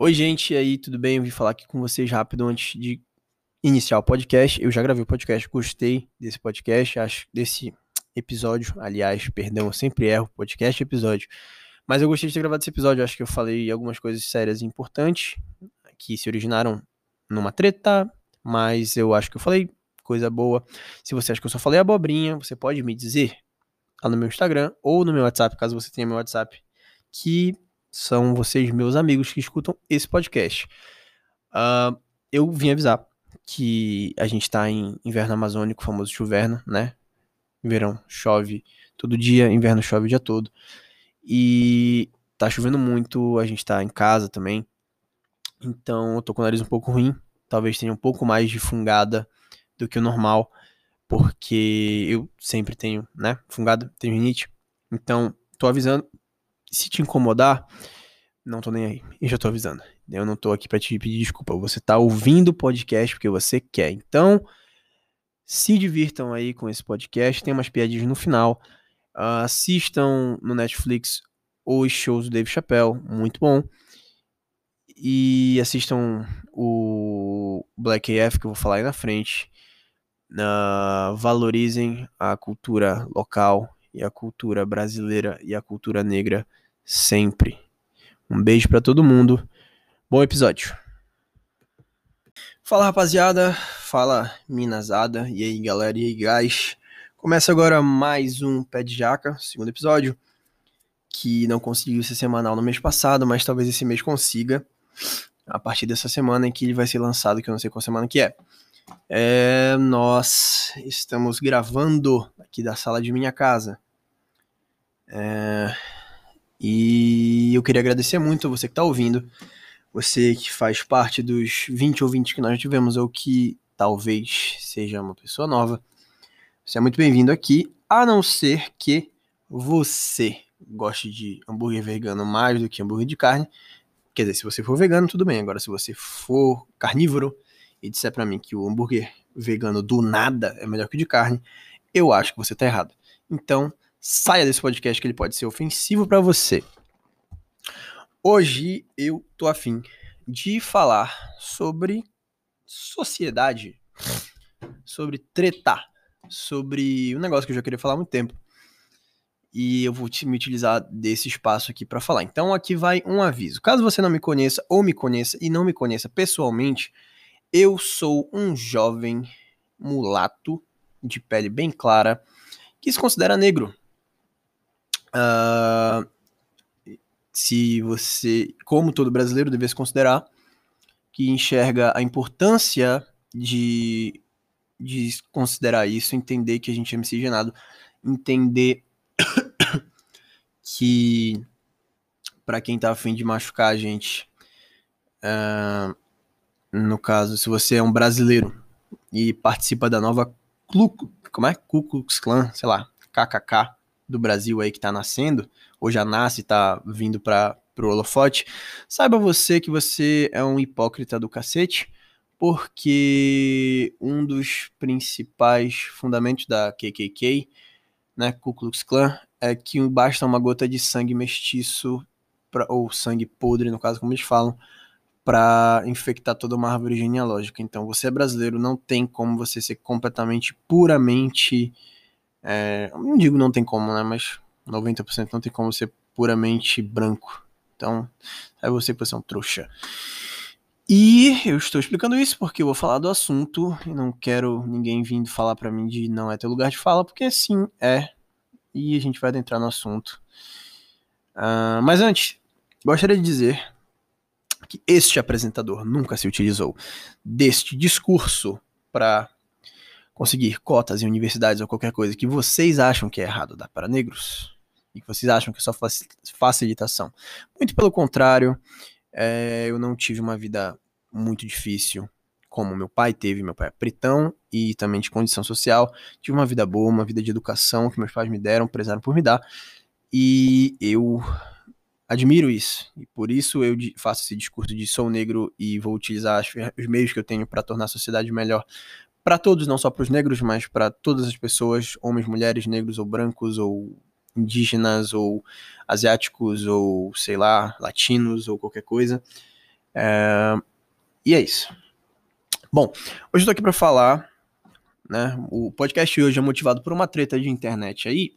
Oi, gente, aí, tudo bem? Eu vim falar aqui com vocês rápido antes de iniciar o podcast. Eu já gravei o podcast, gostei desse podcast, acho desse episódio. Aliás, perdão, eu sempre erro, podcast episódio. Mas eu gostei de ter gravado esse episódio, acho que eu falei algumas coisas sérias e importantes que se originaram numa treta, mas eu acho que eu falei coisa boa. Se você acha que eu só falei abobrinha, você pode me dizer lá no meu Instagram ou no meu WhatsApp, caso você tenha meu WhatsApp, que são vocês, meus amigos, que escutam esse podcast. Uh, eu vim avisar que a gente tá em inverno amazônico, famoso chuverno, né? Verão chove todo dia, inverno chove o dia todo. E tá chovendo muito, a gente tá em casa também. Então eu tô com o nariz um pouco ruim. Talvez tenha um pouco mais de fungada do que o normal. Porque eu sempre tenho, né? Fungada, tenho rinite. Então, tô avisando se te incomodar, não tô nem aí. E já tô avisando. Eu não tô aqui para te pedir desculpa. Você tá ouvindo o podcast porque você quer. Então, se divirtam aí com esse podcast. Tem umas piadinhas no final. Uh, assistam no Netflix os shows do Dave Chappelle. Muito bom. E assistam o Black AF, que eu vou falar aí na frente. Uh, valorizem a cultura local e a cultura brasileira e a cultura negra sempre. Um beijo para todo mundo. Bom episódio. Fala rapaziada, fala Minasada, e aí galera, e aí guys. Começa agora mais um Pé de Jaca, segundo episódio, que não conseguiu ser semanal no mês passado, mas talvez esse mês consiga, a partir dessa semana em que ele vai ser lançado, que eu não sei qual semana que é. É, nós estamos gravando aqui da sala de minha casa. É, e eu queria agradecer muito a você que está ouvindo, você que faz parte dos 20 ouvintes que nós tivemos, ou que talvez seja uma pessoa nova. Você é muito bem-vindo aqui, a não ser que você goste de hambúrguer vegano mais do que hambúrguer de carne. Quer dizer, se você for vegano, tudo bem. Agora, se você for carnívoro e disser para mim que o hambúrguer vegano do nada é melhor que o de carne, eu acho que você tá errado. Então, saia desse podcast que ele pode ser ofensivo para você. Hoje eu tô afim de falar sobre sociedade, sobre tretar, sobre um negócio que eu já queria falar há muito tempo. E eu vou me utilizar desse espaço aqui para falar. Então aqui vai um aviso. Caso você não me conheça ou me conheça e não me conheça pessoalmente, eu sou um jovem mulato de pele bem clara que se considera negro. Uh, se você, como todo brasileiro, deve se considerar que enxerga a importância de, de considerar isso, entender que a gente é miscigenado, entender que para quem tá afim de machucar a gente, uh, no caso, se você é um brasileiro e participa da nova Clu, como é? Ku Klux Klan, sei lá, KKK, do Brasil aí que tá nascendo, ou já nasce e tá vindo para pro holofote, saiba você que você é um hipócrita do cacete, porque um dos principais fundamentos da KKK, né, Ku Klux Klan, é que basta uma gota de sangue mestiço, pra, ou sangue podre, no caso como eles falam, para infectar toda uma árvore genealógica. Então, você é brasileiro, não tem como você ser completamente, puramente é, não digo não tem como, né? Mas 90% não tem como ser puramente branco. Então, é você que você é um trouxa. E eu estou explicando isso porque eu vou falar do assunto e não quero ninguém vindo falar para mim de não é teu lugar de fala, porque sim, é. E a gente vai adentrar no assunto. Uh, mas antes, gostaria de dizer que este apresentador nunca se utilizou deste discurso para conseguir cotas em universidades ou qualquer coisa que vocês acham que é errado dar para negros e que vocês acham que é só facilitação. Muito pelo contrário, é, eu não tive uma vida muito difícil como meu pai teve, meu pai é pretão e também de condição social. Tive uma vida boa, uma vida de educação que meus pais me deram, prezaram por me dar. E eu admiro isso. E por isso eu faço esse discurso de sou negro e vou utilizar os meios que eu tenho para tornar a sociedade melhor para todos, não só para os negros, mas para todas as pessoas, homens, mulheres, negros ou brancos ou indígenas ou asiáticos ou sei lá, latinos ou qualquer coisa. É... E é isso. Bom, hoje eu tô aqui para falar, né? O podcast hoje é motivado por uma treta de internet aí,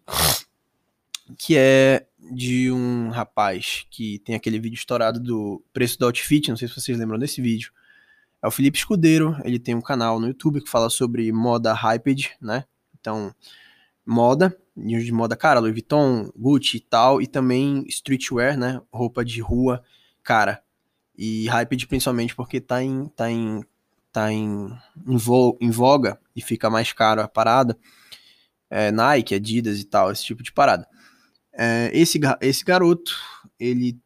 que é de um rapaz que tem aquele vídeo estourado do preço do outfit, não sei se vocês lembram desse vídeo. É o Felipe Escudeiro, ele tem um canal no YouTube que fala sobre moda hyped, né? Então, moda, de moda cara, Louis Vuitton, Gucci e tal, e também streetwear, né? Roupa de rua, cara. E hyped principalmente porque tá em, tá em, tá em, em, vo, em voga e fica mais caro a parada. É, Nike, Adidas e tal, esse tipo de parada. É, esse, esse garoto, ele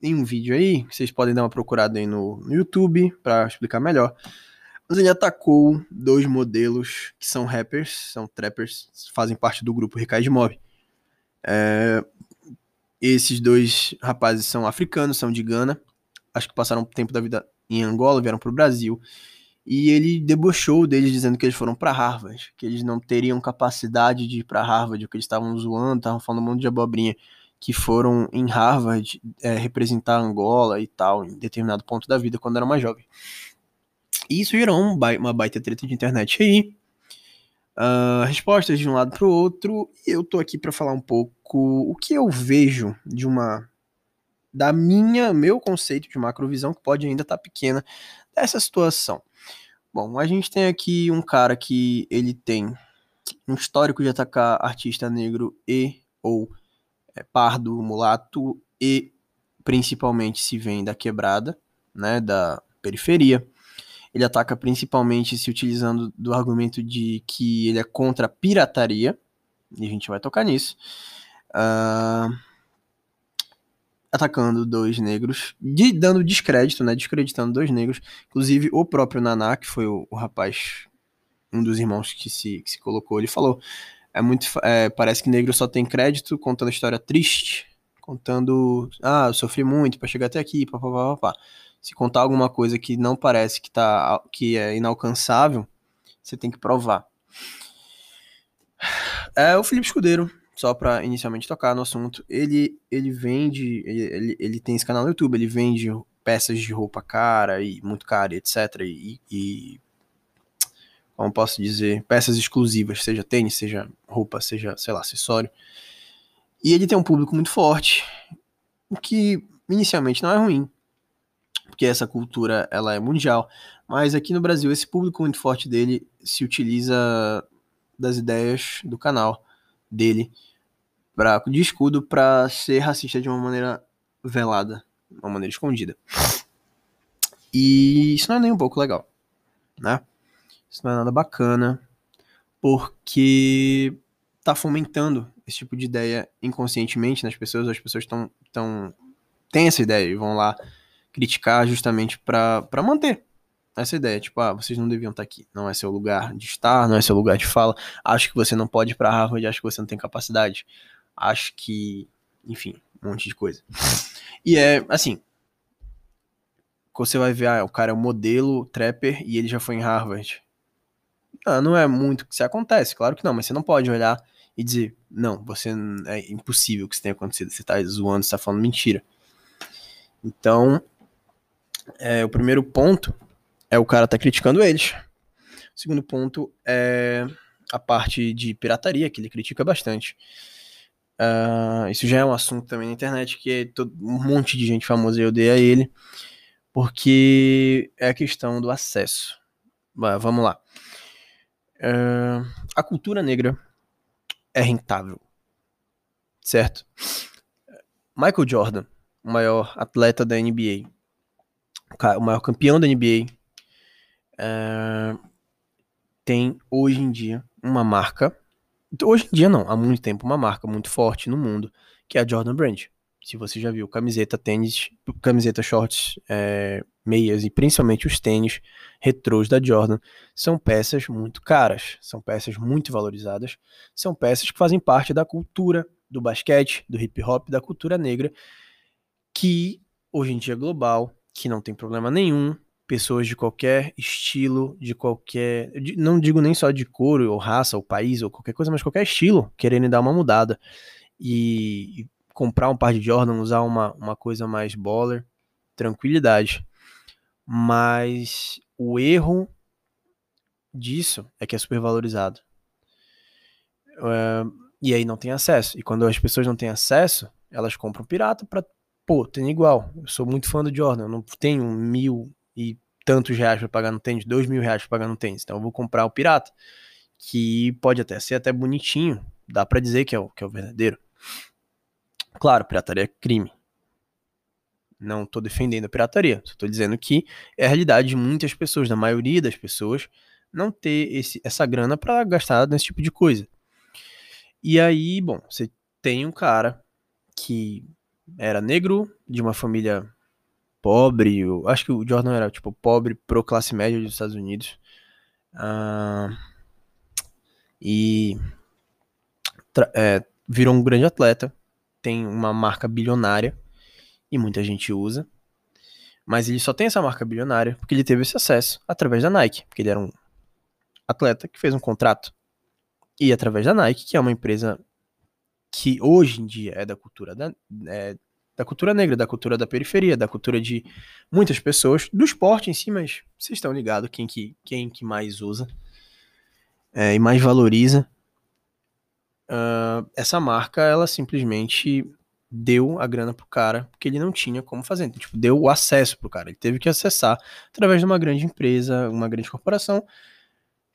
tem um vídeo aí, vocês podem dar uma procurada aí no, no YouTube para explicar melhor. Mas ele atacou dois modelos que são rappers, são trappers, fazem parte do grupo Ricaid Mob. É, esses dois rapazes são africanos, são de Gana, acho que passaram tempo da vida em Angola, vieram para o Brasil. E ele debochou deles dizendo que eles foram para Harvard, que eles não teriam capacidade de ir para Harvard, que eles estavam zoando, estavam falando um monte de abobrinha, que foram em Harvard é, representar Angola e tal, em determinado ponto da vida, quando era mais jovem. E isso gerou um ba uma baita treta de internet aí. Uh, respostas de um lado para o outro. E eu tô aqui para falar um pouco o que eu vejo de uma da minha meu conceito de macrovisão que pode ainda estar tá pequena dessa situação. Bom, a gente tem aqui um cara que ele tem um histórico de atacar artista negro e ou é, pardo, mulato e principalmente se vem da quebrada, né, da periferia. Ele ataca principalmente se utilizando do argumento de que ele é contra a pirataria, e a gente vai tocar nisso. Uh, atacando dois negros, de, dando descrédito, né? Descreditando dois negros. Inclusive, o próprio Naná, que foi o, o rapaz, um dos irmãos que se, que se colocou, ele falou: é muito. É, parece que negro só tem crédito contando a história triste, contando. Ah, eu sofri muito para chegar até aqui, papapá. Pá, pá se contar alguma coisa que não parece que, tá, que é inalcançável, você tem que provar. É o Felipe Escudeiro, só para inicialmente tocar no assunto, ele, ele vende, ele, ele tem esse canal no YouTube, ele vende peças de roupa cara e muito cara, etc. E, e como posso dizer, peças exclusivas, seja tênis, seja roupa, seja, sei lá, acessório. E ele tem um público muito forte, o que inicialmente não é ruim porque essa cultura ela é mundial. Mas aqui no Brasil, esse público muito forte dele se utiliza das ideias do canal dele pra, de escudo para ser racista de uma maneira velada, uma maneira escondida. E isso não é nem um pouco legal, né? Isso não é nada bacana, porque tá fomentando esse tipo de ideia inconscientemente nas pessoas, as pessoas estão tão têm essa ideia e vão lá criticar justamente para manter essa ideia, tipo, ah, vocês não deviam estar tá aqui, não é seu lugar de estar, não é seu lugar de fala, acho que você não pode ir para Harvard, acho que você não tem capacidade, acho que, enfim, um monte de coisa. E é, assim, você vai ver, ah, o cara é um modelo trapper e ele já foi em Harvard. Ah, não é muito que isso acontece, claro que não, mas você não pode olhar e dizer, não, você é impossível que isso tenha acontecido, você tá zoando, você tá falando mentira. Então, é, o primeiro ponto é o cara tá criticando eles. O segundo ponto é a parte de pirataria, que ele critica bastante. Uh, isso já é um assunto também na internet, que é todo, um monte de gente famosa e odeia ele, porque é a questão do acesso. Bah, vamos lá. Uh, a cultura negra é rentável, certo? Michael Jordan, o maior atleta da NBA, o maior campeão da NBA, é, tem hoje em dia uma marca. Hoje em dia não, há muito tempo, uma marca muito forte no mundo, que é a Jordan Brand. Se você já viu camiseta, tênis, camiseta, shorts, é, meias e principalmente os tênis retrôs da Jordan, são peças muito caras, são peças muito valorizadas, são peças que fazem parte da cultura do basquete, do hip hop, da cultura negra, que hoje em dia é global, que não tem problema nenhum, pessoas de qualquer estilo, de qualquer. Não digo nem só de cor, ou raça, ou país, ou qualquer coisa, mas qualquer estilo, querendo dar uma mudada. E, e comprar um par de Jordan, usar uma, uma coisa mais baller, tranquilidade. Mas o erro disso é que é super valorizado. Uh, e aí não tem acesso. E quando as pessoas não têm acesso, elas compram pirata pra, pô, tem igual. Eu sou muito fã do Jordan, eu não tenho mil e tantos reais pra pagar no tênis, dois mil reais pra pagar no tênis. Então eu vou comprar o pirata, que pode até ser até bonitinho, dá para dizer que é, o, que é o verdadeiro. Claro, pirataria é crime. Não tô defendendo a pirataria, só tô dizendo que é a realidade de muitas pessoas, da maioria das pessoas, não ter esse, essa grana para gastar nesse tipo de coisa. E aí, bom, você tem um cara que era negro, de uma família pobre, eu acho que o Jordan era tipo pobre pro classe média dos Estados Unidos. Uh, e é, virou um grande atleta, tem uma marca bilionária e muita gente usa. Mas ele só tem essa marca bilionária porque ele teve esse acesso através da Nike, porque ele era um atleta que fez um contrato. E através da Nike, que é uma empresa que hoje em dia é da cultura da, é, da cultura negra, da cultura da periferia, da cultura de muitas pessoas, do esporte em si, mas vocês estão ligados quem que, quem que mais usa é, e mais valoriza. Uh, essa marca, ela simplesmente deu a grana pro cara, porque ele não tinha como fazer. Então, tipo, deu o acesso pro cara. Ele teve que acessar através de uma grande empresa, uma grande corporação,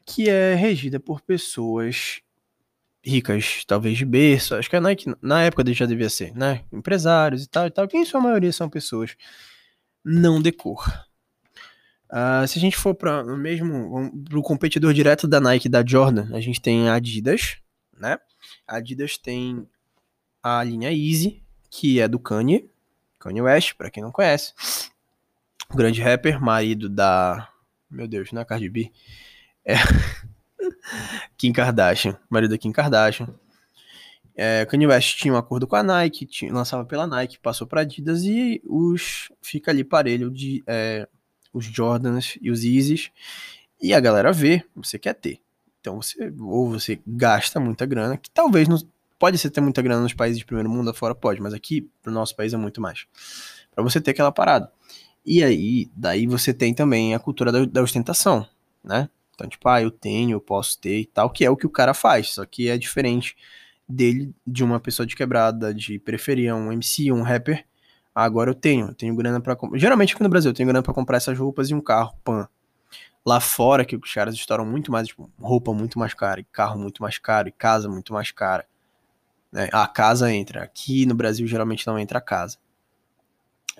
que é regida por pessoas ricas, talvez de berço. Acho que a Nike, na época, já devia ser, né? Empresários e tal e tal, que em sua maioria são pessoas não de cor. Uh, se a gente for para o mesmo, para o competidor direto da Nike da Jordan, a gente tem a Adidas, né? A Adidas tem a linha Easy, que é do Kanye, Kanye West, para quem não conhece. O grande rapper, marido da, meu Deus, não é Cardi B, é Kim Kardashian, marido da Kim Kardashian. É, Kanye West tinha um acordo com a Nike, tinha, lançava pela Nike, passou para Adidas e os fica ali parelho de é, os Jordans e os Yeezys. E a galera vê, você quer ter. Então você ou você gasta muita grana, que talvez não pode ser ter muita grana nos países de primeiro mundo afora pode, mas aqui pro nosso país é muito mais. Para você ter aquela parada. E aí, daí você tem também a cultura da, da ostentação, né? Então, tipo, ah, eu tenho, eu posso ter e tal, que é o que o cara faz, só que é diferente dele, de uma pessoa de quebrada, de periferia, um MC, um rapper. Ah, agora eu tenho, eu tenho grana para comprar. Geralmente aqui no Brasil eu tenho grana para comprar essas roupas e um carro, pan. Lá fora, que os caras estouram muito mais, tipo, roupa muito mais cara, e carro muito mais caro, e casa muito mais cara. Né? A casa entra. Aqui no Brasil geralmente não entra a casa.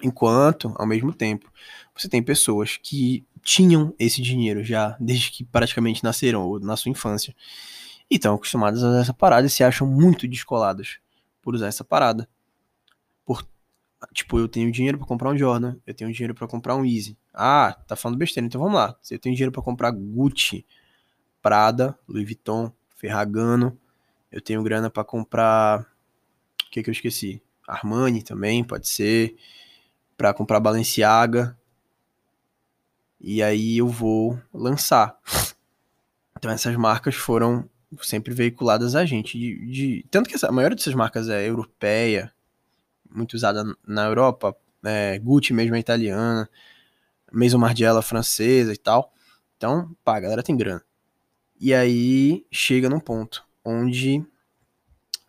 Enquanto, ao mesmo tempo, você tem pessoas que tinham esse dinheiro já desde que praticamente nasceram ou na sua infância e estão acostumadas a essa parada e se acham muito descoladas por usar essa parada. Por, tipo, eu tenho dinheiro para comprar um Jordan, eu tenho dinheiro para comprar um Easy. Ah, tá falando besteira, então vamos lá. Eu tenho dinheiro para comprar Gucci, Prada, Louis Vuitton, Ferragamo, eu tenho grana para comprar o que que eu esqueci? Armani também, pode ser, para comprar Balenciaga, e aí eu vou lançar. Então essas marcas foram sempre veiculadas a gente. De, de, tanto que essa, a maioria dessas marcas é europeia, muito usada na Europa, é, Gucci mesmo é italiana, Maison Margiela francesa e tal. Então, pá, a galera tem grana. E aí chega num ponto onde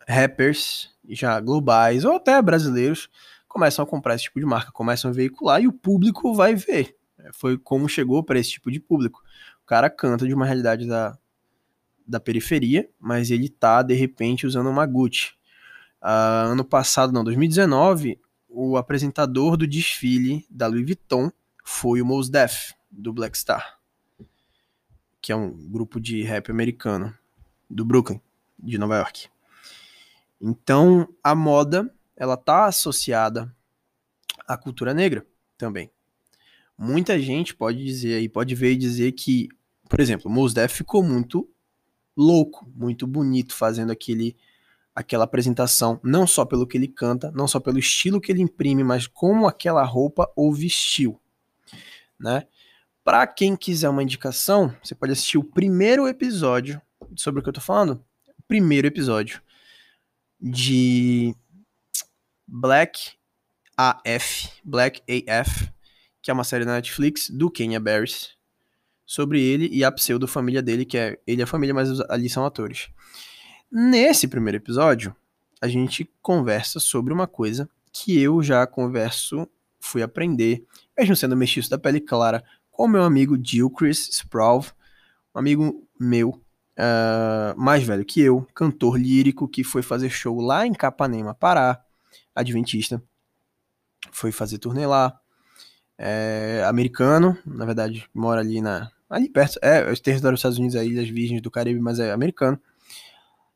rappers já globais ou até brasileiros começam a comprar esse tipo de marca, começam a veicular e o público vai ver. É, foi como chegou para esse tipo de público. O cara canta de uma realidade da, da periferia, mas ele tá, de repente, usando uma Gucci. Uh, ano passado, não, 2019, o apresentador do desfile da Louis Vuitton foi o Mos Def, do Black Star, que é um grupo de rap americano do Brooklyn, de Nova York. Então, a moda, ela tá associada à cultura negra também muita gente pode dizer aí, pode ver e dizer que, por exemplo, Mos ficou muito louco, muito bonito fazendo aquele aquela apresentação, não só pelo que ele canta, não só pelo estilo que ele imprime, mas como aquela roupa o vestiu, né? Para quem quiser uma indicação, você pode assistir o primeiro episódio sobre o que eu tô falando, primeiro episódio de Black AF, Black AF, que é uma série da Netflix do Kenya Barris, sobre ele e a pseudo-família dele, que é ele e a família, mas ali são atores. Nesse primeiro episódio, a gente conversa sobre uma coisa que eu já converso, fui aprender, mesmo sendo mestiço da pele clara, com meu amigo Chris Sproul, um amigo meu, uh, mais velho que eu, cantor lírico, que foi fazer show lá em Capanema, Pará, adventista, foi fazer turnê lá, é, americano, na verdade, mora ali na ali perto, é, o território dos Estados Unidos, as Ilhas Virgens do Caribe, mas é americano.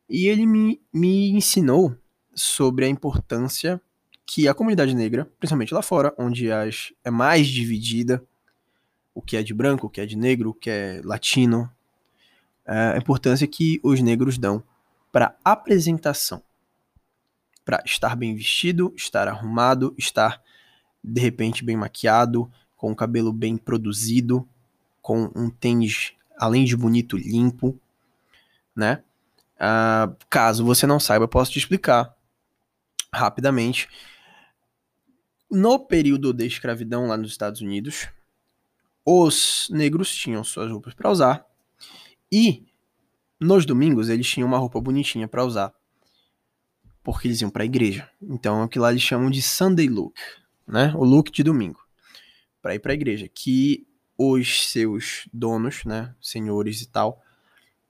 E ele me, me ensinou sobre a importância que a comunidade negra, principalmente lá fora, onde as, é mais dividida, o que é de branco, o que é de negro, o que é latino, é, a importância que os negros dão para apresentação, para estar bem vestido, estar arrumado, estar de repente bem maquiado, com o cabelo bem produzido, com um tênis, além de bonito, limpo, né? Uh, caso você não saiba, eu posso te explicar rapidamente. No período da escravidão lá nos Estados Unidos, os negros tinham suas roupas para usar e nos domingos eles tinham uma roupa bonitinha para usar, porque eles iam para a igreja. Então, é o que lá eles chamam de Sunday look, né? O look de domingo para ir para a igreja, que os seus donos, né, senhores e tal,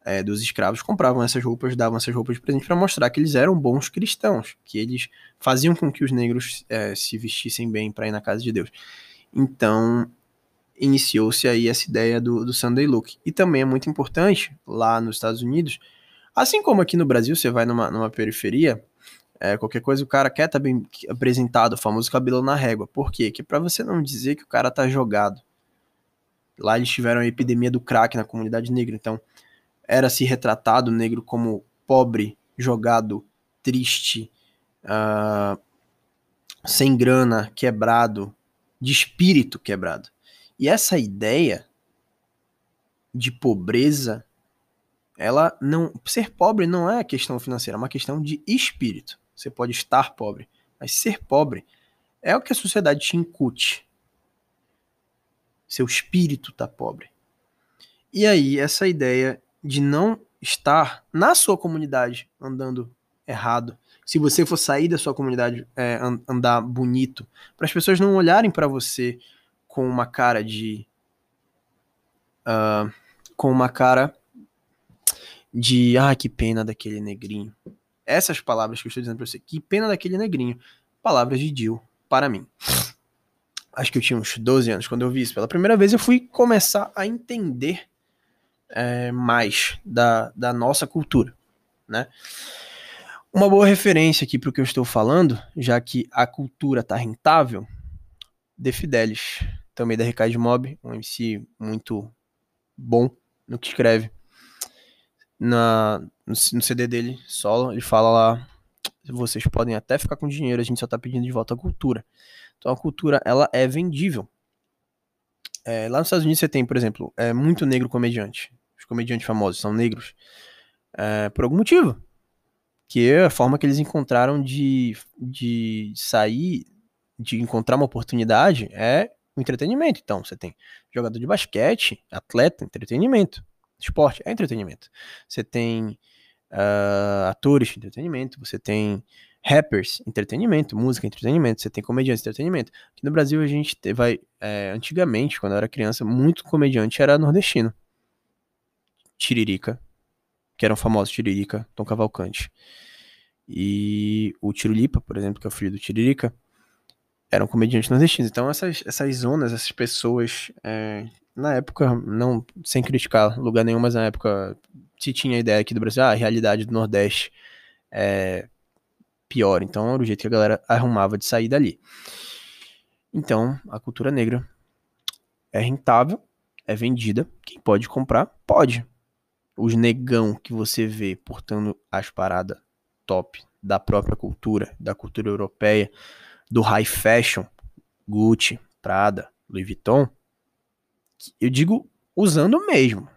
é, dos escravos, compravam essas roupas, davam essas roupas de presente para mostrar que eles eram bons cristãos, que eles faziam com que os negros é, se vestissem bem para ir na casa de Deus. Então, iniciou-se aí essa ideia do, do Sunday Look. E também é muito importante, lá nos Estados Unidos, assim como aqui no Brasil, você vai numa, numa periferia, é, qualquer coisa o cara quer estar tá bem apresentado, o famoso cabelo na régua. Por quê? Que para você não dizer que o cara tá jogado. Lá eles tiveram a epidemia do crack na comunidade negra, então era se retratado o negro como pobre, jogado, triste, uh, sem grana, quebrado, de espírito quebrado. E essa ideia de pobreza, ela não. Ser pobre não é questão financeira, é uma questão de espírito. Você pode estar pobre, mas ser pobre é o que a sociedade te incute. Seu espírito tá pobre. E aí, essa ideia de não estar na sua comunidade andando errado, se você for sair da sua comunidade é, andar bonito, para as pessoas não olharem para você com uma cara de. Uh, com uma cara de. Ah, que pena daquele negrinho. Essas palavras que eu estou dizendo para você, que pena daquele negrinho. Palavras de Jill para mim acho que eu tinha uns 12 anos, quando eu vi isso pela primeira vez, eu fui começar a entender é, mais da, da nossa cultura, né? Uma boa referência aqui para o que eu estou falando, já que a cultura tá rentável, De Fidelis, também da Recade Mob, um MC muito bom no que escreve. Na, no, no CD dele, solo, ele fala lá, vocês podem até ficar com dinheiro, a gente só tá pedindo de volta a cultura. Então a cultura ela é vendível. É, lá nos Estados Unidos você tem, por exemplo, é muito negro comediante. Os comediantes famosos são negros é, por algum motivo. Que é a forma que eles encontraram de, de sair, de encontrar uma oportunidade é o entretenimento. Então, você tem jogador de basquete, atleta, entretenimento. Esporte é entretenimento. Você tem uh, atores de entretenimento, você tem rappers, entretenimento, música, entretenimento, você tem comediantes, entretenimento. Aqui no Brasil a gente vai, é, antigamente, quando eu era criança, muito comediante era nordestino. Tiririca, que eram famosos Tiririca, Tom Cavalcante. E o Tirulipa, por exemplo, que é o filho do Tiririca, eram comediantes nordestinos. Então essas, essas zonas, essas pessoas, é, na época, não sem criticar lugar nenhum, mas na época se tinha a ideia aqui do Brasil, ah, a realidade do Nordeste é pior. Então era o jeito que a galera arrumava de sair dali. Então, a cultura negra é rentável, é vendida. Quem pode comprar, pode. Os negão que você vê portando as paradas top da própria cultura, da cultura europeia, do high fashion, Gucci, Prada, Louis Vuitton, eu digo usando mesmo,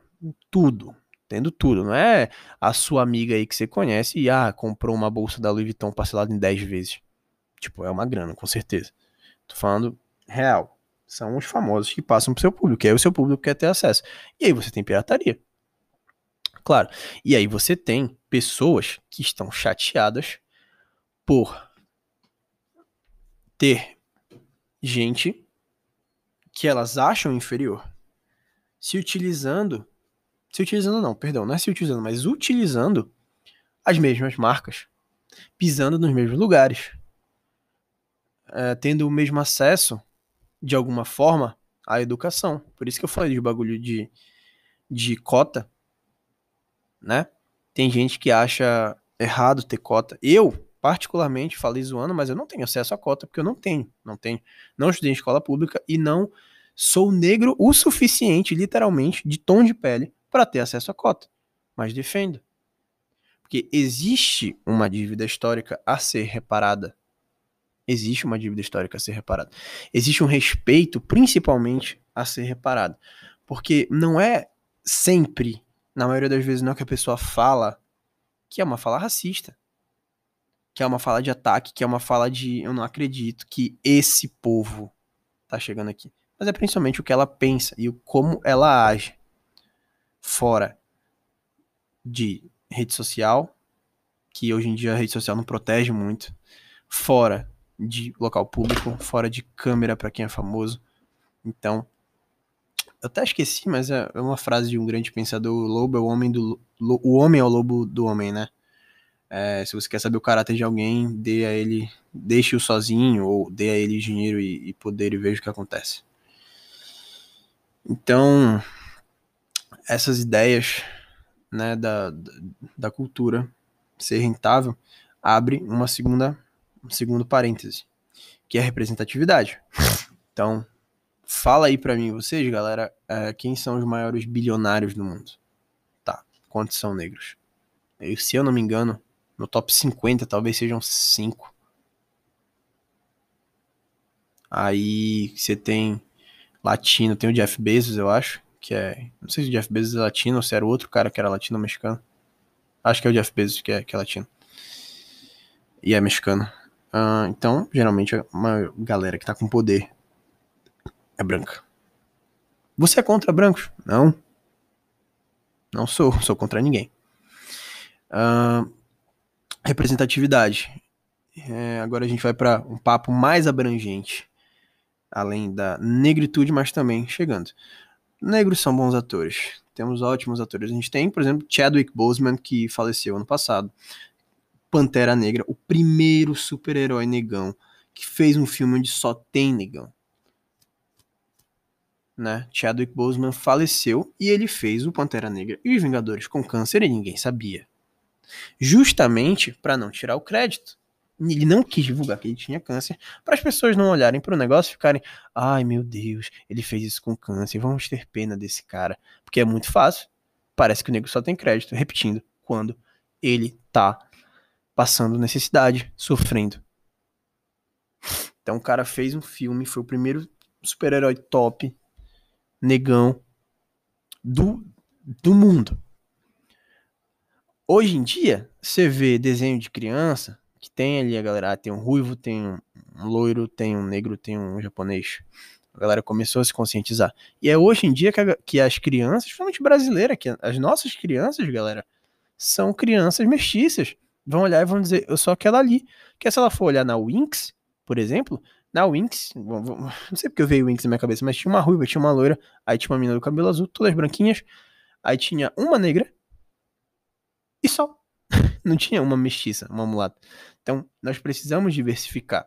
tudo, tendo tudo. Não é a sua amiga aí que você conhece e, ah, comprou uma bolsa da Louis Vuitton parcelada em 10 vezes. Tipo, é uma grana, com certeza. Tô falando real. São os famosos que passam pro seu público, e aí o seu público quer ter acesso. E aí você tem pirataria. Claro. E aí você tem pessoas que estão chateadas por ter gente que elas acham inferior se utilizando. Se utilizando, não, perdão, não é se utilizando, mas utilizando as mesmas marcas, pisando nos mesmos lugares, é, tendo o mesmo acesso, de alguma forma, à educação. Por isso que eu falei de bagulho de, de cota, né? Tem gente que acha errado ter cota. Eu, particularmente, falei zoando, mas eu não tenho acesso à cota, porque eu não tenho, não tenho. Não estudei em escola pública e não sou negro o suficiente, literalmente, de tom de pele, para ter acesso à cota. Mas defendo. Porque existe uma dívida histórica a ser reparada. Existe uma dívida histórica a ser reparada. Existe um respeito, principalmente, a ser reparado. Porque não é sempre, na maioria das vezes, não é que a pessoa fala que é uma fala racista. Que é uma fala de ataque, que é uma fala de eu não acredito que esse povo tá chegando aqui mas é principalmente o que ela pensa e o como ela age fora de rede social, que hoje em dia a rede social não protege muito, fora de local público, fora de câmera para quem é famoso. Então, eu até esqueci, mas é uma frase de um grande pensador, o lobo é o homem do o homem é o lobo do homem, né? É, se você quer saber o caráter de alguém, dê a ele, deixe-o sozinho ou dê a ele dinheiro e, e poder e veja o que acontece. Então, essas ideias né, da, da cultura ser rentável abre uma segunda, um segundo parêntese, que é a representatividade. Então, fala aí para mim, vocês, galera, é, quem são os maiores bilionários do mundo? Tá, quantos são negros? E, se eu não me engano, no top 50 talvez sejam 5. Aí você tem latino. Tem o Jeff Bezos, eu acho, que é. Não sei se o Jeff Bezos é latino ou se era outro cara que era latino-mexicano. Acho que é o Jeff Bezos que é, que é latino. E é mexicano. Uh, então, geralmente, uma galera que tá com poder é branca. Você é contra brancos? Não. Não sou. Sou contra ninguém. Uh, representatividade. É, agora a gente vai para um papo mais abrangente além da negritude, mas também chegando. Negros são bons atores. Temos ótimos atores. A gente tem, por exemplo, Chadwick Boseman, que faleceu ano passado. Pantera Negra, o primeiro super-herói negão que fez um filme onde só tem negão. Né? Chadwick Boseman faleceu e ele fez o Pantera Negra e os Vingadores com câncer e ninguém sabia. Justamente para não tirar o crédito. Ele não quis divulgar que ele tinha câncer, para as pessoas não olharem para o negócio e ficarem, ai meu Deus, ele fez isso com câncer, vamos ter pena desse cara. Porque é muito fácil. Parece que o nego só tem crédito, repetindo, quando ele tá passando necessidade, sofrendo. Então o cara fez um filme, foi o primeiro super-herói top, negão, do, do mundo. Hoje em dia, você vê desenho de criança, que tem ali a galera, ah, tem um ruivo, tem um loiro, tem um negro, tem um japonês. A galera começou a se conscientizar. E é hoje em dia que, a, que as crianças, principalmente brasileiras, que as nossas crianças, galera, são crianças mestiças. Vão olhar e vão dizer, eu sou aquela ali. Que se ela for olhar na Winx, por exemplo, na Winx, não sei porque eu veio Winx na minha cabeça, mas tinha uma ruiva, tinha uma loira, aí tinha uma menina do cabelo azul, todas branquinhas, aí tinha uma negra e só. não tinha uma mestiça, uma mulata. Então, nós precisamos diversificar.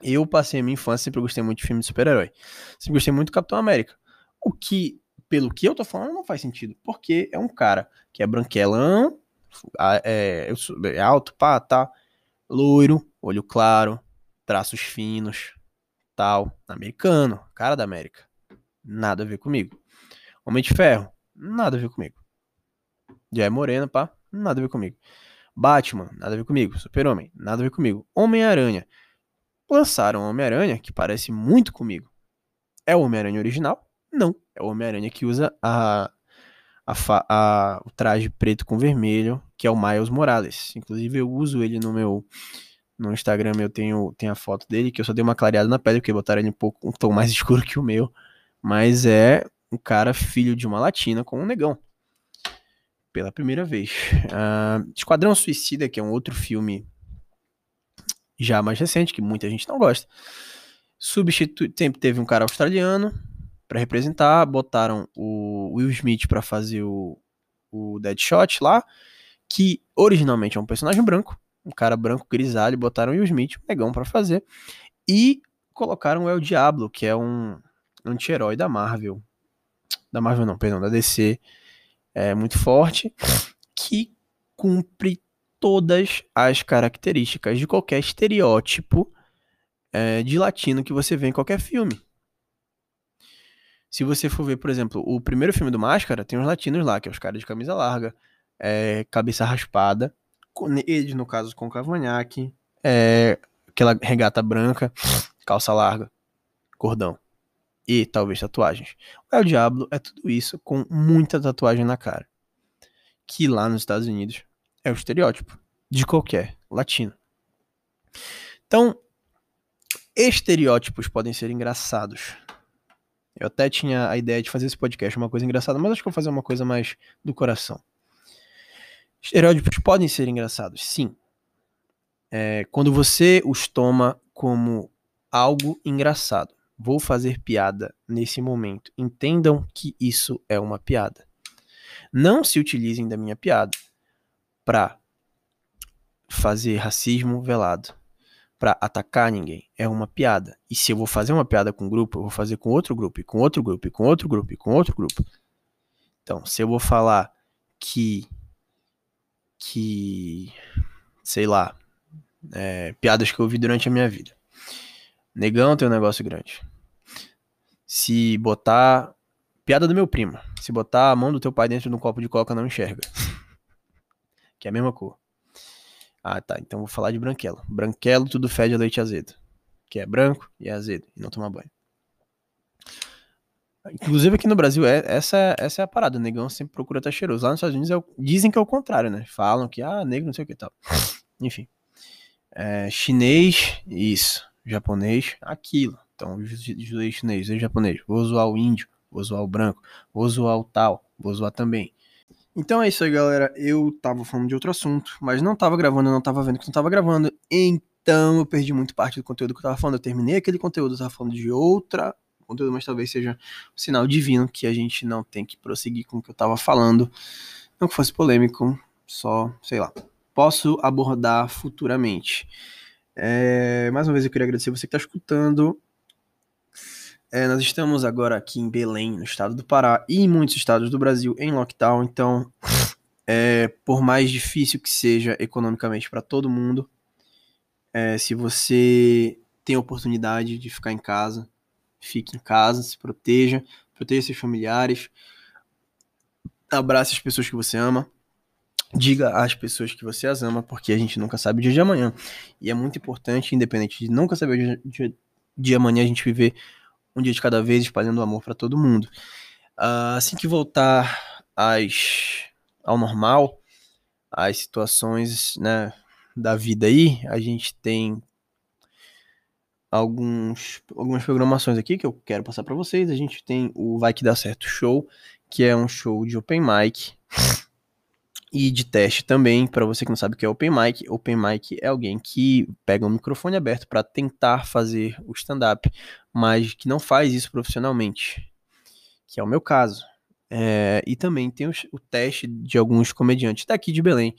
Eu passei a minha infância, sempre gostei muito de filme de super-herói. Sempre gostei muito do Capitão América. O que, pelo que eu tô falando, não faz sentido. Porque é um cara que é branquelão, é, é alto, pá, tá, loiro, olho claro, traços finos, tal, americano, cara da América. Nada a ver comigo. Homem de Ferro, nada a ver comigo. Já é moreno, pá, nada a ver comigo. Batman, nada a ver comigo. Super-Homem, nada a ver comigo. Homem-Aranha. Lançaram Homem-Aranha que parece muito comigo. É o Homem-Aranha original? Não. É o Homem-Aranha que usa a, a, a, o traje preto com vermelho, que é o Miles Morales. Inclusive, eu uso ele no meu, No Instagram eu tenho, tenho a foto dele, que eu só dei uma clareada na pele, porque botaram ele um pouco um tom mais escuro que o meu. Mas é um cara filho de uma latina com um negão. Pela primeira vez. Uh, Esquadrão Suicida, que é um outro filme já mais recente, que muita gente não gosta. Substitu... Sempre teve um cara australiano para representar, botaram o Will Smith para fazer o, o Deadshot lá, que originalmente é um personagem branco, um cara branco grisalho, botaram o Will Smith, um negão para fazer, e colocaram o El Diablo, que é um anti-herói da Marvel. Da Marvel não, perdão, da DC. É muito forte, que cumpre todas as características de qualquer estereótipo é, de latino que você vê em qualquer filme. Se você for ver, por exemplo, o primeiro filme do Máscara, tem os latinos lá, que é os caras de camisa larga, é, cabeça raspada, eles, no caso, com cavanhaque, é, aquela regata branca, calça larga, cordão e talvez tatuagens. O El Diablo é tudo isso com muita tatuagem na cara. Que lá nos Estados Unidos é o estereótipo de qualquer latino. Então, estereótipos podem ser engraçados. Eu até tinha a ideia de fazer esse podcast uma coisa engraçada, mas acho que vou fazer uma coisa mais do coração. Estereótipos podem ser engraçados, sim. É, quando você os toma como algo engraçado. Vou fazer piada nesse momento. Entendam que isso é uma piada. Não se utilizem da minha piada para fazer racismo velado, para atacar ninguém. É uma piada. E se eu vou fazer uma piada com um grupo, eu vou fazer com outro grupo, e com outro grupo, e com outro grupo, e com outro grupo. Então, se eu vou falar que que sei lá, é, piadas que eu ouvi durante a minha vida. Negão tem um negócio grande. Se botar. Piada do meu primo. Se botar a mão do teu pai dentro de um copo de coca, não enxerga. que é a mesma cor. Ah, tá. Então vou falar de branquelo. Branquelo tudo fede a leite azedo. Que é branco e é azedo. E não toma banho. Inclusive aqui no Brasil, é, essa, essa é a parada. O negão sempre procura estar cheiroso. Lá nos Estados Unidos é o, dizem que é o contrário, né? Falam que, ah, negro não sei o que tal. Enfim. É, chinês, isso japonês, aquilo. Então, judeu chinês, judeu japonês, vou zoar o índio, vou zoar o branco, vou zoar o tal, vou zoar também. Então é isso aí, galera. Eu tava falando de outro assunto, mas não tava gravando, não tava vendo que não tava gravando. Então eu perdi muito parte do conteúdo que eu tava falando. Eu terminei aquele conteúdo, eu tava falando de outra conteúdo, mas talvez seja um sinal divino que a gente não tem que prosseguir com o que eu tava falando. Não que fosse polêmico, só, sei lá. Posso abordar futuramente. É, mais uma vez eu queria agradecer você que está escutando. É, nós estamos agora aqui em Belém, no estado do Pará, e em muitos estados do Brasil em lockdown. Então, é, por mais difícil que seja economicamente para todo mundo, é, se você tem a oportunidade de ficar em casa, fique em casa, se proteja, proteja seus familiares, abrace as pessoas que você ama diga às pessoas que você as ama, porque a gente nunca sabe o dia de amanhã. E é muito importante, independente de nunca saber o dia, dia de amanhã, a gente viver um dia de cada vez, espalhando amor para todo mundo. Uh, assim que voltar às, ao normal, as situações né, da vida aí, a gente tem alguns, algumas programações aqui que eu quero passar para vocês. A gente tem o Vai Que Dá Certo Show, que é um show de open mic e de teste também, para você que não sabe o que é Open Mic, Open Mic é alguém que pega um microfone aberto para tentar fazer o stand-up, mas que não faz isso profissionalmente, que é o meu caso. É, e também tem o, teste de alguns comediantes daqui de Belém,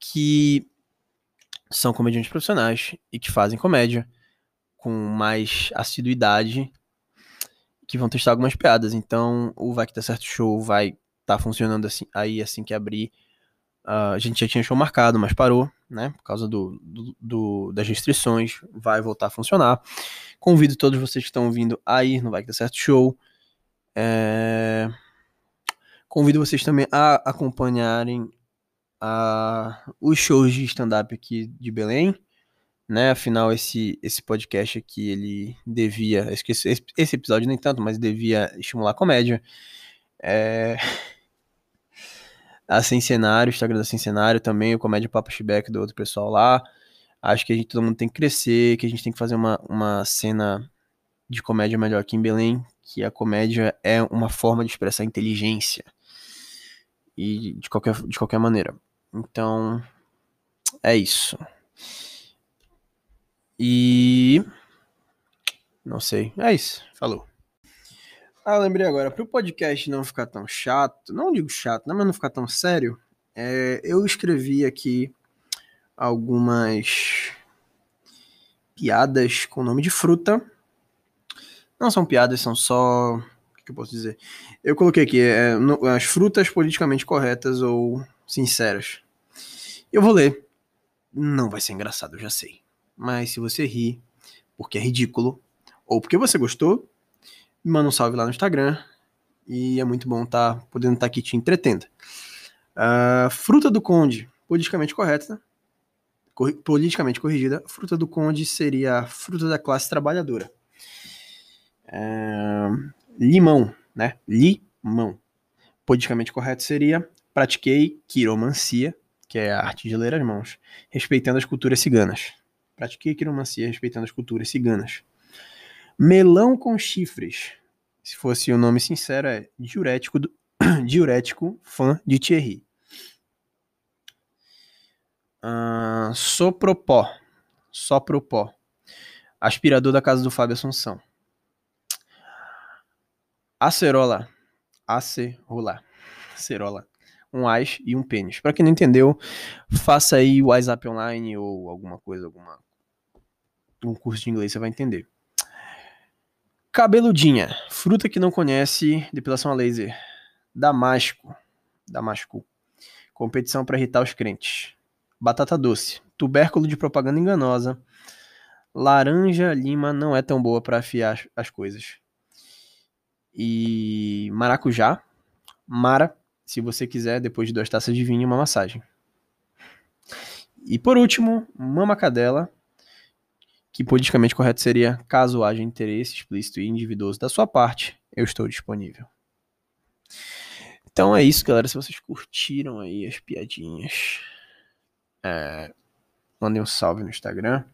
que são comediantes profissionais e que fazem comédia com mais assiduidade, que vão testar algumas piadas. Então, o Vai Que Tá Certo Show vai estar tá funcionando assim, aí assim que abrir a gente já tinha show marcado, mas parou, né? Por causa do, do, do, das restrições. Vai voltar a funcionar. Convido todos vocês que estão ouvindo a ir no Vai Que Dá Certo Show. É... Convido vocês também a acompanharem a... os shows de stand-up aqui de Belém. Né? Afinal, esse, esse podcast aqui, ele devia... Esqueci, esse episódio nem tanto, mas devia estimular a comédia. É a Cenário, o Instagram da Cenário também, o Comédia Papo Chibek do outro pessoal lá. Acho que a gente, todo mundo tem que crescer, que a gente tem que fazer uma, uma cena de comédia melhor aqui em Belém, que a comédia é uma forma de expressar inteligência. E de qualquer, de qualquer maneira. Então, é isso. E. Não sei. É isso. Falou. Ah, lembrei agora. Para o podcast não ficar tão chato, não digo chato, né, mas não ficar tão sério, é, eu escrevi aqui algumas piadas com nome de fruta. Não são piadas, são só. O que eu posso dizer? Eu coloquei aqui é, no, as frutas politicamente corretas ou sinceras. Eu vou ler. Não vai ser engraçado, eu já sei. Mas se você rir, porque é ridículo, ou porque você gostou, me manda um salve lá no Instagram. E é muito bom estar tá, podendo estar tá aqui te entretendo. Uh, fruta do Conde, politicamente correta, politicamente corrigida, fruta do conde seria a fruta da classe trabalhadora. É, limão, né? Limão. Politicamente correto seria pratiquei quiromancia, que é a arte de ler as mãos, respeitando as culturas ciganas. Pratiquei quiromancia respeitando as culturas ciganas. Melão com chifres. Se fosse o nome sincero, é diurético, do, diurético fã de Thierry. Uh, sopropó. Sopropó. Aspirador da casa do Fábio Assunção. Acerola. Acerola. Acerola. Um as e um pênis. Para quem não entendeu, faça aí o WhatsApp online ou alguma coisa, alguma um curso de inglês, você vai entender. Cabeludinha. Fruta que não conhece, depilação a laser. Damasco. Damasco. Competição para irritar os crentes batata doce, tubérculo de propaganda enganosa, laranja lima não é tão boa para afiar as coisas. E maracujá, mara, se você quiser, depois de duas taças de vinho, uma massagem. E por último, mama cadela, que politicamente correto seria caso haja interesse explícito e individuoso da sua parte, eu estou disponível. Então é isso, galera. Se vocês curtiram aí as piadinhas, é, mandem um salve no Instagram.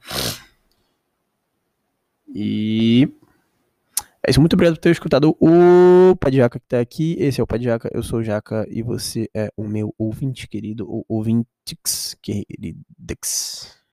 E é isso. Muito obrigado por ter escutado o Padjaca que tá aqui. Esse é o Padjaca, eu sou o Jaca e você é o meu ouvinte querido, ou ouvintes queridos.